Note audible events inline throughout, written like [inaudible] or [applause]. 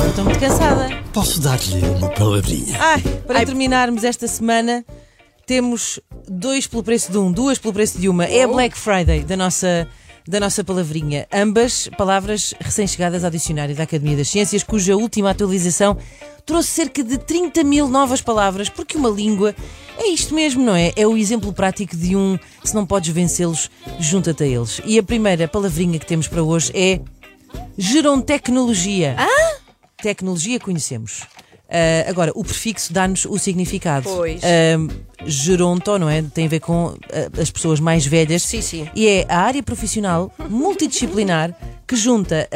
Eu estou muito cansada. Posso dar-lhe uma palavrinha? Ai, para terminarmos esta semana, temos dois pelo preço de um, duas pelo preço de uma. É a Black Friday da nossa, da nossa palavrinha. Ambas palavras recém-chegadas ao Dicionário da Academia das Ciências, cuja última atualização trouxe cerca de 30 mil novas palavras, porque uma língua é isto mesmo, não é? É o exemplo prático de um se não podes vencê-los, junta-te a eles. E a primeira palavrinha que temos para hoje é gerontecnologia. Ah? Tecnologia conhecemos. Ah, agora, o prefixo dá-nos o significado. Pois. Ah, geronto, não é? Tem a ver com ah, as pessoas mais velhas. Sim, sim. E é a área profissional multidisciplinar que junta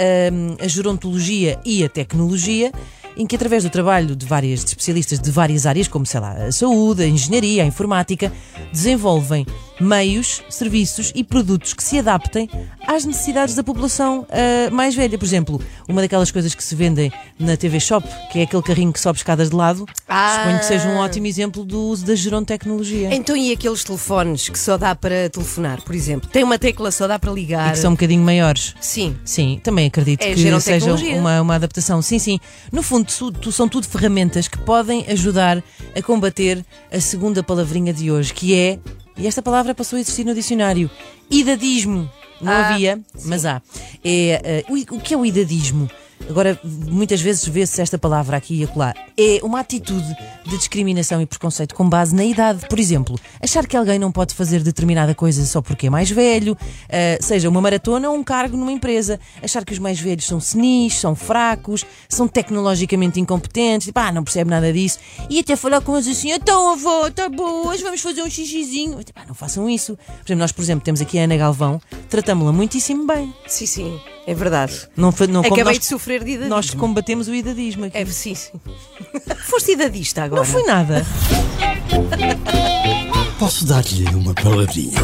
a gerontologia e a tecnologia em que, através do trabalho de várias de especialistas de várias áreas, como sei lá, a saúde, a engenharia, a informática, desenvolvem meios, serviços e produtos que se adaptem às necessidades da população ah, mais velha. Por exemplo, uma daquelas coisas que se vendem na TV Shop, que é aquele carrinho que sobe escadas de lado, Ah. suponho que seja um ótimo exemplo do uso da gerontecnologia. Então, e aqueles telefones que só dá para telefonar, por exemplo? Tem uma tecla só dá para ligar. E que são um bocadinho maiores. Sim. Sim, também acredito É que seja uma, uma adaptação. Sim, sim. No fundo, são tudo ferramentas que podem ajudar a combater a segunda palavrinha de hoje, que é, e esta palavra passou a existir no dicionário, idadismo. Não Ah, havia, mas há. É, eh, o o que é o idadismo? Agora, muitas vezes vê-se esta palavra aqui e acolá. É uma atitude de discriminação e preconceito com base na idade. Por exemplo, achar que alguém não pode fazer determinada coisa só porque é mais velho, eh, seja uma maratona ou um cargo numa empresa. Achar que os mais velhos são senis, são fracos, são tecnologicamente incompetentes, tipo, ah, não percebe nada disso. E até falar com eles assim, então avó, tá boas, vamos fazer um xixizinho. Tipo, ah, não façam isso. Por exemplo, nós, por exemplo, temos aqui a Ana Galvão, tratámos-la muitíssimo bem. Sim, sim. É verdade. Não, foi- não como Acabei nós, de sofrer de idadismo. nós combatemos o idadismo aqui. É, sim, sim. [laughs] Foste idadista agora. Não foi nada. Posso dar-lhe uma palavrinha?